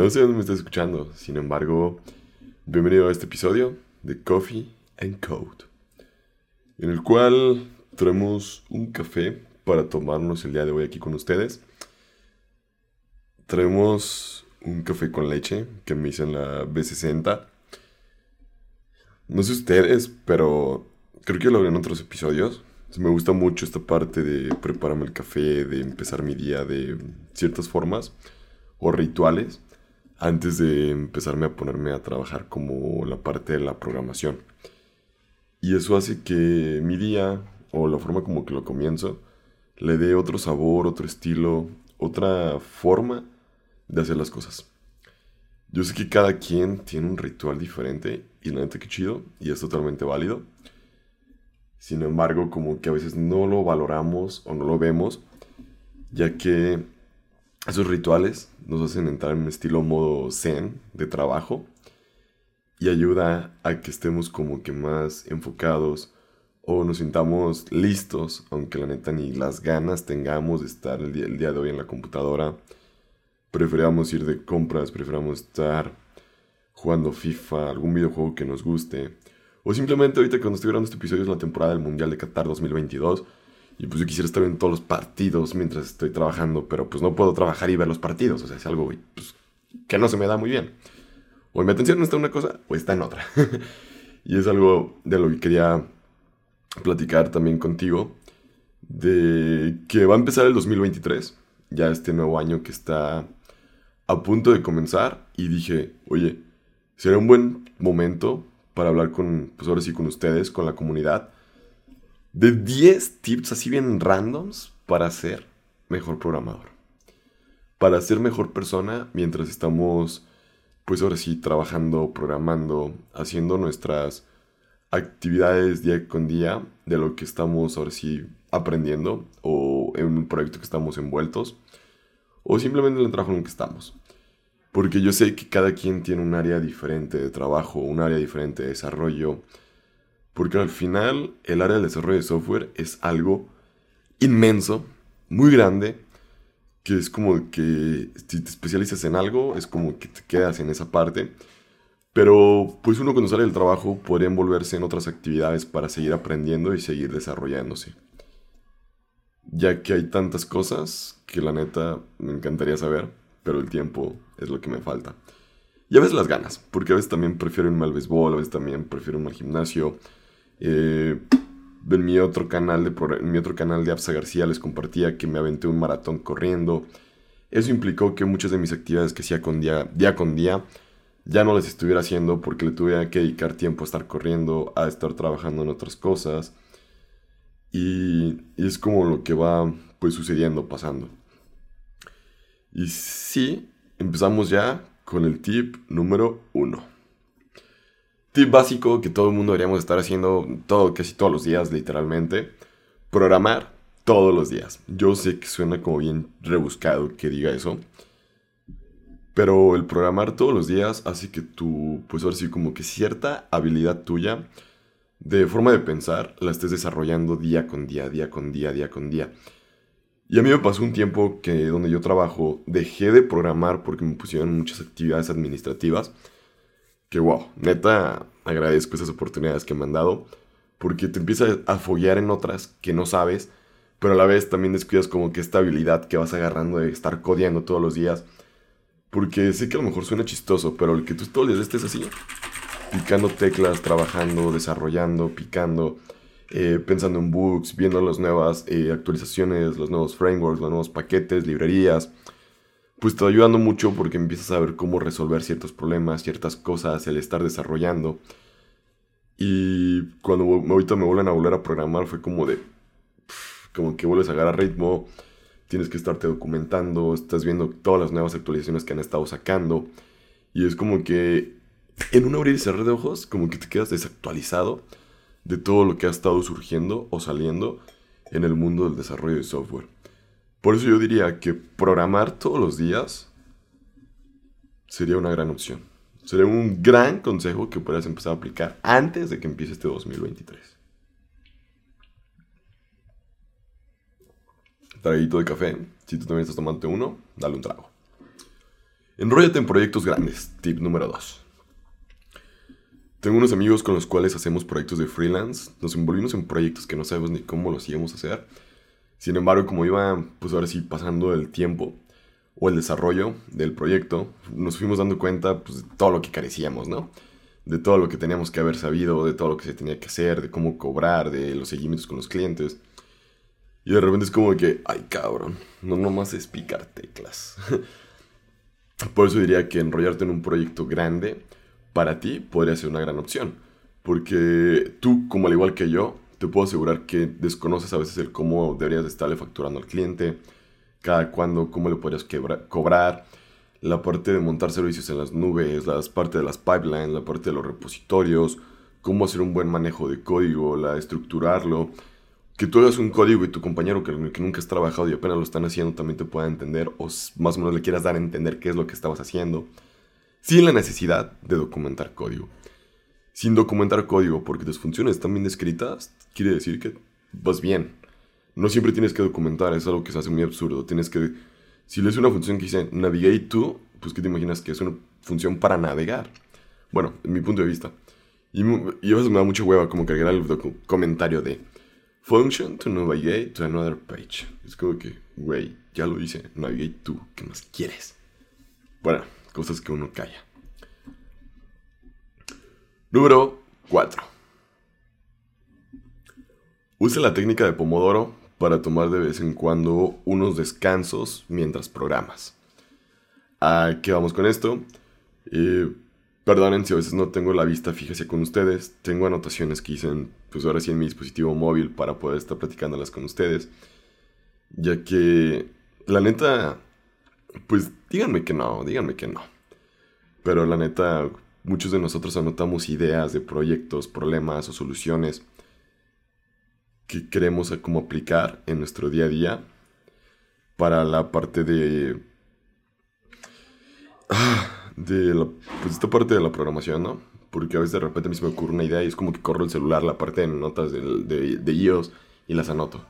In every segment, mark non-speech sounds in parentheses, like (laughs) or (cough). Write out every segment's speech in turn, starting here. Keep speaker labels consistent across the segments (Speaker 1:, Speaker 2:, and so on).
Speaker 1: no sé dónde me estás escuchando. Sin embargo, bienvenido a este episodio de Coffee and Code, en el cual traemos un café para tomarnos el día de hoy aquí con ustedes. Traemos un café con leche que me hice en la B60. No sé ustedes, pero creo que lo hablé en otros episodios. Me gusta mucho esta parte de prepararme el café, de empezar mi día de ciertas formas o rituales antes de empezarme a ponerme a trabajar como la parte de la programación. Y eso hace que mi día o la forma como que lo comienzo le dé otro sabor, otro estilo, otra forma de hacer las cosas. Yo sé que cada quien tiene un ritual diferente y la neta que chido y es totalmente válido. Sin embargo, como que a veces no lo valoramos o no lo vemos, ya que esos rituales nos hacen entrar en un estilo modo zen de trabajo y ayuda a que estemos como que más enfocados o nos sintamos listos, aunque la neta ni las ganas tengamos de estar el día, el día de hoy en la computadora. Preferamos ir de compras, preferamos estar jugando FIFA, algún videojuego que nos guste. O simplemente ahorita cuando estoy grabando este episodio es la temporada del Mundial de Qatar 2022 y pues yo quisiera estar en todos los partidos mientras estoy trabajando, pero pues no puedo trabajar y ver los partidos. O sea, es algo pues, que no se me da muy bien. O mi atención está en una cosa o está en otra. (laughs) y es algo de lo que quería platicar también contigo. De que va a empezar el 2023. Ya este nuevo año que está a punto de comenzar. Y dije, oye, será un buen momento para hablar con, pues ahora sí, con ustedes, con la comunidad de 10 tips así bien randoms para ser mejor programador. Para ser mejor persona mientras estamos, pues ahora sí, trabajando, programando, haciendo nuestras actividades día con día de lo que estamos ahora sí aprendiendo o en un proyecto que estamos envueltos o simplemente en el trabajo en el que estamos. Porque yo sé que cada quien tiene un área diferente de trabajo, un área diferente de desarrollo, porque al final el área del desarrollo de software es algo inmenso, muy grande, que es como que si te especializas en algo, es como que te quedas en esa parte. Pero pues uno cuando sale del trabajo podría envolverse en otras actividades para seguir aprendiendo y seguir desarrollándose. Ya que hay tantas cosas que la neta me encantaría saber, pero el tiempo es lo que me falta. Y a veces las ganas, porque a veces también prefiero irme al béisbol, a veces también prefiero irme al gimnasio, eh, en mi otro canal de mi otro canal de Absa García les compartía que me aventé un maratón corriendo. Eso implicó que muchas de mis actividades que hacía día con día ya no las estuviera haciendo porque le tuve que dedicar tiempo a estar corriendo, a estar trabajando en otras cosas. Y, y es como lo que va pues sucediendo, pasando. Y sí, empezamos ya con el tip número uno tip básico que todo el mundo deberíamos estar haciendo todo, casi todos los días, literalmente. Programar todos los días. Yo sé que suena como bien rebuscado que diga eso. Pero el programar todos los días hace que tú, pues ahora sí, como que cierta habilidad tuya de forma de pensar la estés desarrollando día con día, día con día, día con día. Y a mí me pasó un tiempo que donde yo trabajo dejé de programar porque me pusieron muchas actividades administrativas que wow, neta agradezco esas oportunidades que me han dado, porque te empiezas a foguear en otras que no sabes, pero a la vez también descuidas como que esta habilidad que vas agarrando de estar codeando todos los días, porque sé que a lo mejor suena chistoso, pero el que tú todos los días estés así, picando teclas, trabajando, desarrollando, picando, eh, pensando en bugs, viendo las nuevas eh, actualizaciones, los nuevos frameworks, los nuevos paquetes, librerías, pues te va ayudando mucho porque empiezas a ver cómo resolver ciertos problemas, ciertas cosas, el estar desarrollando. Y cuando ahorita me vuelven a volver a programar fue como de, como que vuelves a agarrar ritmo, tienes que estarte documentando, estás viendo todas las nuevas actualizaciones que han estado sacando. Y es como que en un abrir y cerrar de ojos, como que te quedas desactualizado de todo lo que ha estado surgiendo o saliendo en el mundo del desarrollo de software. Por eso yo diría que programar todos los días sería una gran opción. Sería un gran consejo que puedas empezar a aplicar antes de que empiece este 2023. Traguito de café. Si tú también estás tomando uno, dale un trago. Enróllate en proyectos grandes. Tip número 2. Tengo unos amigos con los cuales hacemos proyectos de freelance. Nos envolvimos en proyectos que no sabemos ni cómo los íbamos a hacer. Sin embargo, como iba, pues ahora sí, pasando el tiempo o el desarrollo del proyecto, nos fuimos dando cuenta pues, de todo lo que carecíamos, ¿no? De todo lo que teníamos que haber sabido, de todo lo que se tenía que hacer, de cómo cobrar, de los seguimientos con los clientes. Y de repente es como que, ay cabrón, no nomás es picar teclas. (laughs) Por eso diría que enrollarte en un proyecto grande para ti podría ser una gran opción. Porque tú, como al igual que yo, te puedo asegurar que desconoces a veces el cómo deberías estarle facturando al cliente, cada cuándo, cómo le podrías cobrar, la parte de montar servicios en las nubes, la parte de las pipelines, la parte de los repositorios, cómo hacer un buen manejo de código, la estructurarlo. Que tú hagas un código y tu compañero que, que nunca has trabajado y apenas lo están haciendo también te pueda entender o más o menos le quieras dar a entender qué es lo que estabas haciendo sin la necesidad de documentar código. Sin documentar código, porque tus funciones están bien descritas, quiere decir que vas bien. No siempre tienes que documentar, es algo que se hace muy absurdo. Tienes que, si lees una función que dice navigate to, pues ¿qué te imaginas que es una función para navegar? Bueno, en mi punto de vista. Y, y a veces me da mucha hueva como cargar el comentario de function to navigate to another page. Es como que, güey, ya lo dice, navigate to, ¿qué más quieres? Bueno, cosas que uno calla. Número 4. Use la técnica de Pomodoro para tomar de vez en cuando unos descansos mientras programas. ¿A qué vamos con esto? Eh, perdonen si a veces no tengo la vista fija con ustedes. Tengo anotaciones que hice pues ahora sí en mi dispositivo móvil para poder estar platicándolas con ustedes. Ya que, la neta, pues díganme que no, díganme que no. Pero la neta, muchos de nosotros anotamos ideas de proyectos, problemas o soluciones que queremos como aplicar en nuestro día a día para la parte de... (sighs) De la, pues esta parte de la programación, ¿no? Porque a veces de repente a mí se me ocurre una idea y es como que corro el celular, la parte de notas de, de, de iOS y las anoto.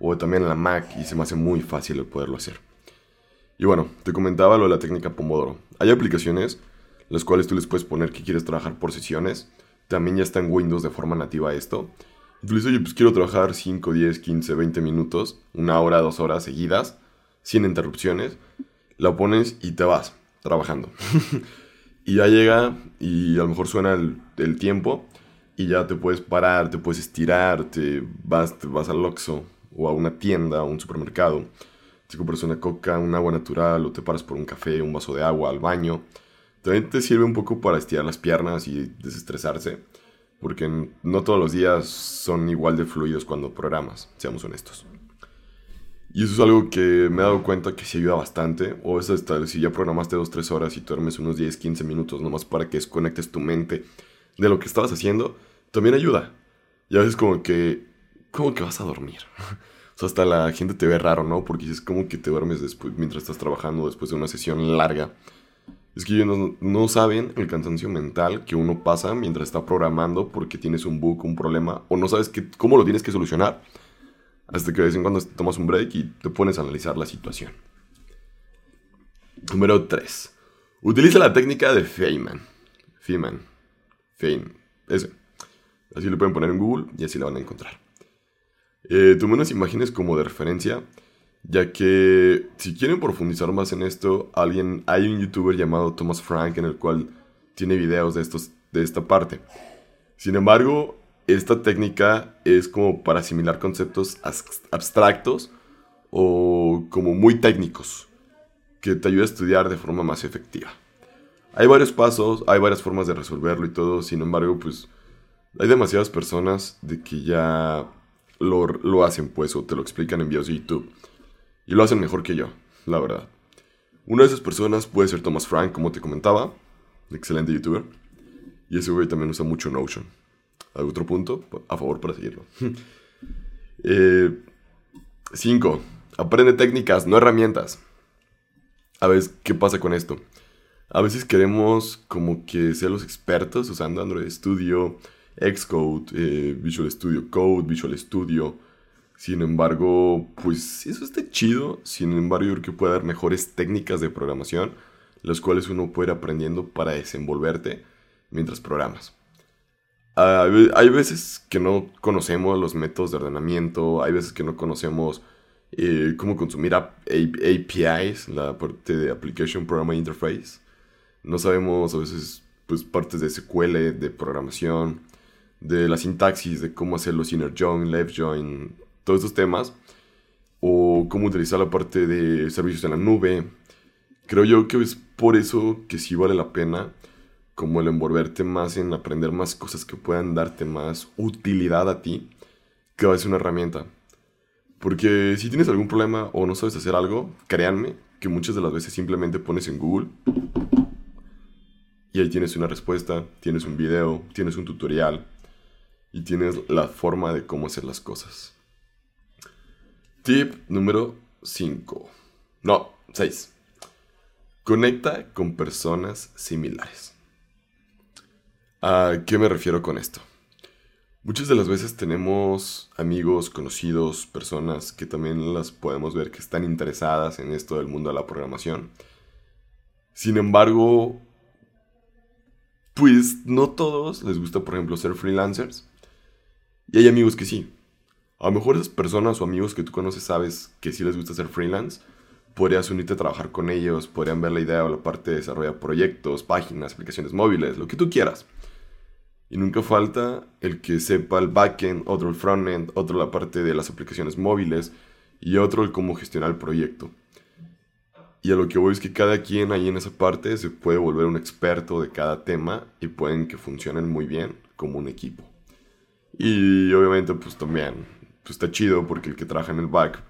Speaker 1: O también la Mac y se me hace muy fácil el poderlo hacer. Y bueno, te comentaba lo de la técnica Pomodoro. Hay aplicaciones las cuales tú les puedes poner que quieres trabajar por sesiones. También ya está en Windows de forma nativa esto. Y tú le dices, oye, pues quiero trabajar 5, 10, 15, 20 minutos, una hora, dos horas seguidas, sin interrupciones. La pones y te vas trabajando. (laughs) y ya llega y a lo mejor suena el, tiempo y ya te puedes parar, te puedes estirar, te vas, te vas al Oxxo o a una tienda, a un supermercado, te compras una coca, un agua natural o te paras por un café, un vaso de agua, al baño también te sirve un poco para estirar las piernas y desestresarse, porque no todos los días son igual de fluidos cuando programas, seamos honestos. Y eso es algo que me he dado cuenta que sí ayuda bastante. O es hasta si ya programaste 2-3 horas y duermes unos 10-15 minutos nomás para que desconectes tu mente de lo que estabas haciendo, también ayuda. Y a veces como que, como que vas a dormir. (laughs) o sea, hasta la gente te ve raro, ¿no? Porque es como que te duermes después, mientras estás trabajando después de una sesión larga. Es que ellos no, saben el cansancio mental que uno pasa mientras está programando porque tienes un bug, un problema, o no sabes cómo lo tienes que solucionar. Hasta que de vez en cuando tomas un break y te pones a analizar la situación. Número 3. Utiliza la técnica de Feynman. Feynman. Feynman. Ese. Así lo pueden poner en Google y así la van a encontrar. Eh, tomen unas imágenes como de referencia ya que si quieren profundizar más en esto, alguien, hay un youtuber llamado Thomas Frank en el cual tiene videos de, estos, de esta parte. Sin embargo, esta técnica es como para asimilar conceptos abstractos o como muy técnicos, que te ayuda a estudiar de forma más efectiva. Hay varios pasos, hay varias formas de resolverlo y todo, sin embargo, pues hay demasiadas personas de que ya lo, lo hacen, pues, o te lo explican en videos de YouTube. Y lo hacen mejor que yo, la verdad. Una de esas personas puede ser Thomas Frank, como te comentaba. Excelente youtuber. Y ese güey también usa mucho Notion. ¿Algún otro punto? A favor para seguirlo. 5. (laughs) Eh, aprende técnicas, no herramientas. A ver, ¿qué pasa con esto? A veces queremos como que ser los expertos usando Android Studio, Xcode, eh, Visual Studio Code, Visual Studio sin embargo, pues eso está chido. Sin embargo, yo creo que puede haber mejores técnicas de programación, las cuales uno puede ir aprendiendo para desenvolverte mientras programas. hay veces que no conocemos los métodos de ordenamiento, hay veces que no conocemos eh, cómo consumir APIs, la parte de Application Programming Interface. No sabemos a veces pues, partes de SQL, de programación, de la sintaxis, de cómo hacer los inner join, left join, todos estos temas. O cómo utilizar la parte de servicios en la nube. Creo yo que es por eso que sí vale la pena como el envolverte más en aprender más cosas que puedan darte más utilidad a ti que va a ser una herramienta. Porque si tienes algún problema o no sabes hacer algo, créanme que muchas de las veces simplemente pones en Google y ahí tienes una respuesta, tienes un video, tienes un tutorial y tienes la forma de cómo hacer las cosas. Tip número 5. No, 6. Conecta con personas similares. ¿A qué me refiero con esto? Muchas de las veces tenemos amigos, conocidos, personas que también las podemos ver que están interesadas en esto del mundo de la programación. Sin embargo, pues no todos les gusta, por ejemplo, ser freelancers. Y hay amigos que sí. A lo mejor esas personas o amigos que tú conoces sabes que sí les gusta ser freelance. Podrías unirte a trabajar con ellos, podrían ver la idea o la parte de desarrollar proyectos, páginas, aplicaciones móviles, lo que tú quieras. Y nunca falta el que sepa el backend, otro el frontend, otro la parte de las aplicaciones móviles y otro el cómo gestionar el proyecto. Y a lo que voy es que cada quien ahí en esa parte se puede volver un experto de cada tema y pueden que funcionen muy bien como un equipo. Y obviamente pues también pues está chido porque el que trabaja en el back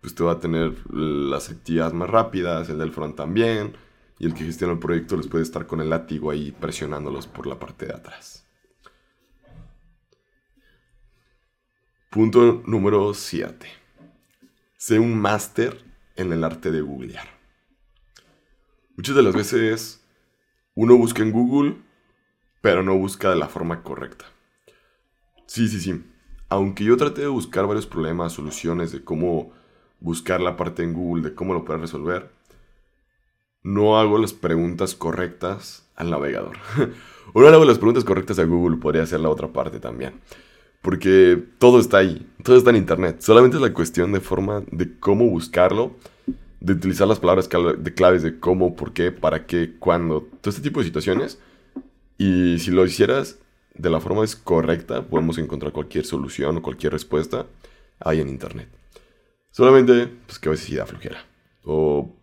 Speaker 1: pues te va a tener las actividades más rápidas, el del front también, y el que gestiona el proyecto les puede estar con el látigo ahí presionándolos por la parte de atrás. Punto número 7. Sé un máster en el arte de googlear. Muchas de las veces uno busca en Google, pero no busca de la forma correcta. Sí, sí, sí. Aunque yo traté de buscar varios problemas, soluciones de cómo buscar la parte en Google, de cómo lo puedes resolver, no hago las preguntas correctas al navegador. (laughs) o no hago las preguntas correctas a Google, podría ser la otra parte también. Porque todo está ahí, todo está en internet. Solamente es la cuestión de forma de cómo buscarlo, de utilizar las palabras de claves de cómo, por qué, para qué, cuándo, todo este tipo de situaciones. Y si lo hicieras de la forma es correcta, podemos encontrar cualquier solución o cualquier respuesta ahí en internet. Solamente, pues que a veces sí da flojera. O,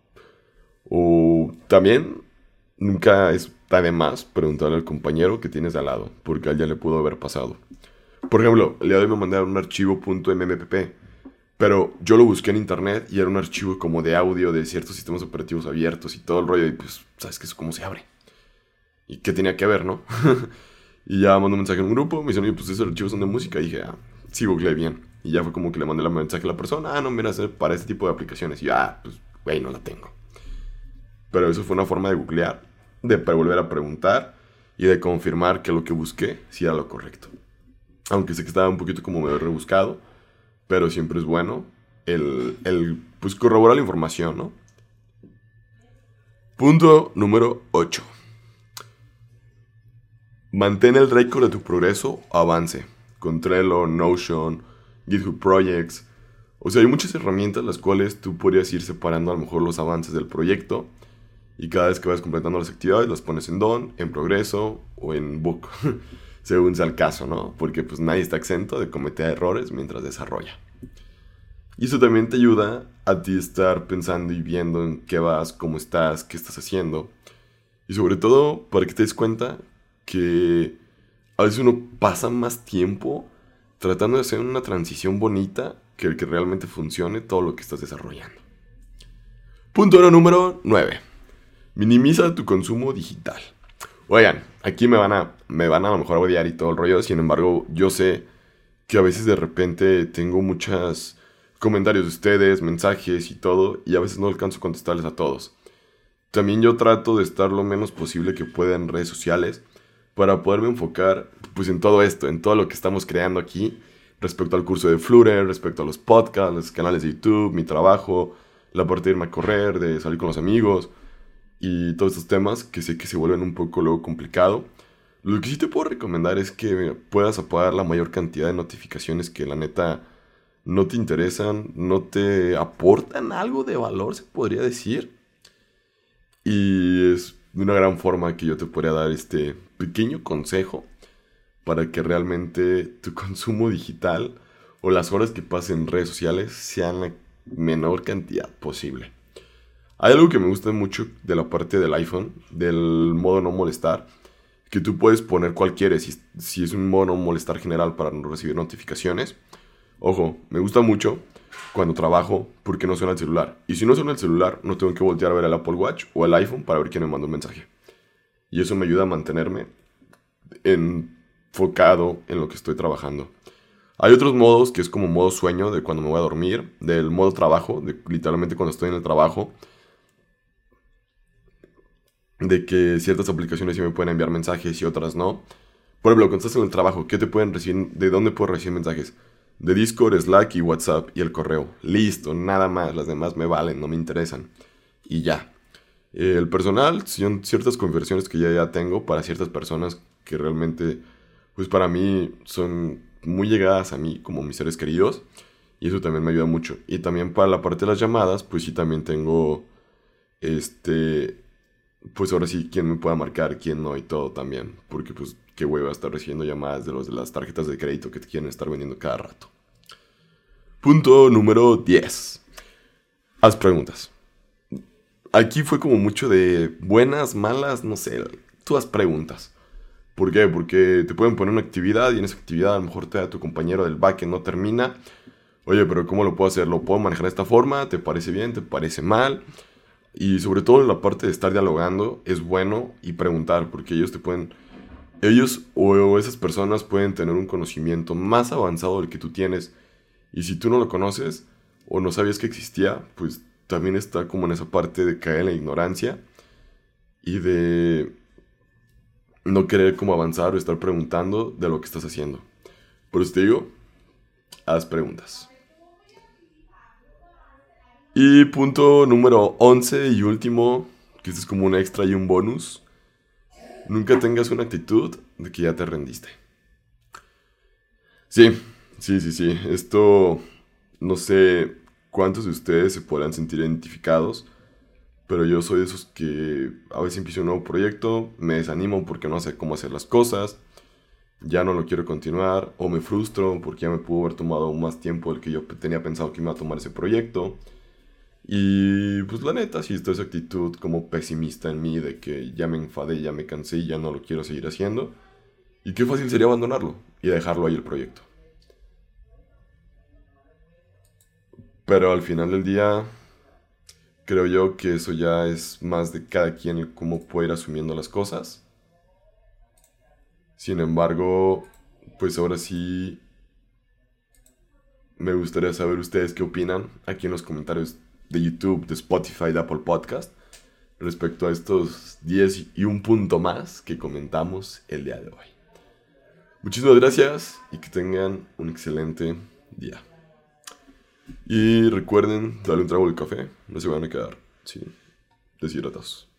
Speaker 1: o también nunca está de más preguntarle al compañero que tienes al lado, porque a él ya le pudo haber pasado. Por ejemplo, de hoy me mandaron un archivo .mpp, pero yo lo busqué en internet y era un archivo como de audio de ciertos sistemas operativos abiertos y todo el rollo, y pues, ¿sabes qué es cómo se abre? ¿Y qué tenía que ver, no? (laughs) y ya mandó un mensaje en un grupo, me dijeron, oye, pues esos archivos son de música, y dije, ah, sí, googleé bien. Y ya fue como que le mandé el mensaje a la persona, ah, no, mira, es para este tipo de aplicaciones. Y yo, ah, pues, güey, no la tengo. Pero eso fue una forma de googlear, de volver a preguntar y de confirmar que lo que busqué sí era lo correcto. Aunque sé que estaba un poquito como medio rebuscado, pero siempre es bueno el, el pues corroborar la información, ¿no? Punto número 8. Mantén el récord de tu progreso avance. Con Trello, Notion, GitHub Projects. O sea, hay muchas herramientas las cuales tú podrías ir separando a lo mejor los avances del proyecto. Y cada vez que vas completando las actividades, las pones en Done, en Progreso o en Book. (laughs) según sea el caso, ¿no? Porque pues nadie está exento de cometer errores mientras desarrolla. Y eso también te ayuda a ti estar pensando y viendo en qué vas, cómo estás, qué estás haciendo. Y sobre todo para que te des cuenta que a veces uno pasa más tiempo tratando de hacer una transición bonita que el que realmente funcione todo lo que estás desarrollando. Punto número 9. Minimiza tu consumo digital. Oigan, aquí me van a, me van a, a lo mejor odiar y todo el rollo. Sin embargo, yo sé que a veces de repente tengo muchos comentarios de ustedes, mensajes y todo, y a veces no alcanzo a contestarles a todos. También yo trato de estar lo menos posible que pueda en redes sociales para poderme enfocar pues en todo esto, en todo lo que estamos creando aquí respecto al curso de Flutter, respecto a los podcasts, los canales de YouTube, mi trabajo, la parte de irme a correr, de salir con los amigos y todos estos temas que sé que se vuelven un poco luego complicado. Lo que sí te puedo recomendar es que puedas apagar la mayor cantidad de notificaciones que la neta no te interesan, no te aportan algo de valor, se podría decir. Y es de una gran forma que yo te podría dar este pequeño consejo para que realmente tu (laughs) consumo digital o las horas que pases en redes sociales sean la menor cantidad posible. Hay algo que me gusta mucho de la parte del iPhone, del modo no molestar, que tú puedes poner cualquiera, si, si es un modo no molestar general para no recibir notificaciones. Ojo, me gusta mucho cuando trabajo porque no suena el celular. Y si no suena el celular, no tengo que voltear a ver el Apple Watch o el iPhone para ver quién me mandó un mensaje. Y eso me ayuda a mantenerme enfocado en lo que estoy trabajando. Hay otros modos que es como modo sueño de cuando me voy a dormir, del modo trabajo, de literalmente cuando estoy en el trabajo, de que ciertas aplicaciones sí me pueden enviar mensajes y otras no. Por ejemplo, cuando estás en el trabajo, ¿qué te pueden recibir? ¿De dónde puedo recibir mensajes? De Discord, Slack y WhatsApp y el correo. Listo, nada más. Las demás me valen, no me interesan. Y ya. El personal son ciertas conversiones que ya, ya tengo para ciertas personas que realmente, pues para mí son muy llegadas a mí como mis seres queridos. Y eso también me ayuda mucho. Y también para la parte de las llamadas, pues sí también tengo, este, pues ahora sí, quién me pueda marcar, quién no y todo también. Porque pues qué hueva estar recibiendo llamadas de los de las tarjetas de crédito que te quieren estar vendiendo cada rato. Punto número 10. Haz preguntas. Aquí fue como mucho de buenas, malas, no sé. Tú haz preguntas. ¿Por qué? Porque te pueden poner una actividad y en esa actividad a lo mejor te da tu compañero del back que no termina. Oye, pero ¿cómo lo puedo hacer? ¿Lo puedo manejar de esta forma? ¿Te parece bien? ¿Te parece mal? Y sobre todo en la parte de estar dialogando es bueno y preguntar porque ellos te pueden... Ellos o esas personas pueden tener un conocimiento más avanzado del que tú tienes. Y si tú no lo conoces o no sabías que existía, pues también está como en esa parte de caer en la ignorancia y de no querer como avanzar o estar preguntando de lo que estás haciendo. Por eso te digo, haz preguntas. Y punto número 11 y último, que este es como un extra y un bonus. Nunca tengas una actitud de que ya te rendiste. Sí, sí, sí, sí. Esto, no sé cuántos de ustedes se podrán sentir identificados pero yo soy de esos que a veces empiezo un nuevo proyecto, me desanimo porque no sé cómo hacer las cosas, ya no lo quiero continuar, o me frustro porque ya me pudo haber tomado más tiempo del que yo tenía pensado que iba a tomar ese proyecto. Y pues la neta, sí está esa actitud como pesimista en mí de que ya me enfadé, ya me cansé ya no lo quiero seguir haciendo. Y qué fácil sería abandonarlo y dejarlo ahí el proyecto. Pero al final del día, creo yo que eso ya es más de cada quien cómo puede ir asumiendo las cosas. Sin embargo, pues ahora sí me gustaría saber ustedes qué opinan aquí en los comentarios de YouTube, de Spotify, de Apple Podcast respecto a estos 10 y un punto más que comentamos el día de hoy. Muchísimas gracias y que tengan un excelente día. Y recuerden darle un trago de café, no se van a quedar sí, deshidratados.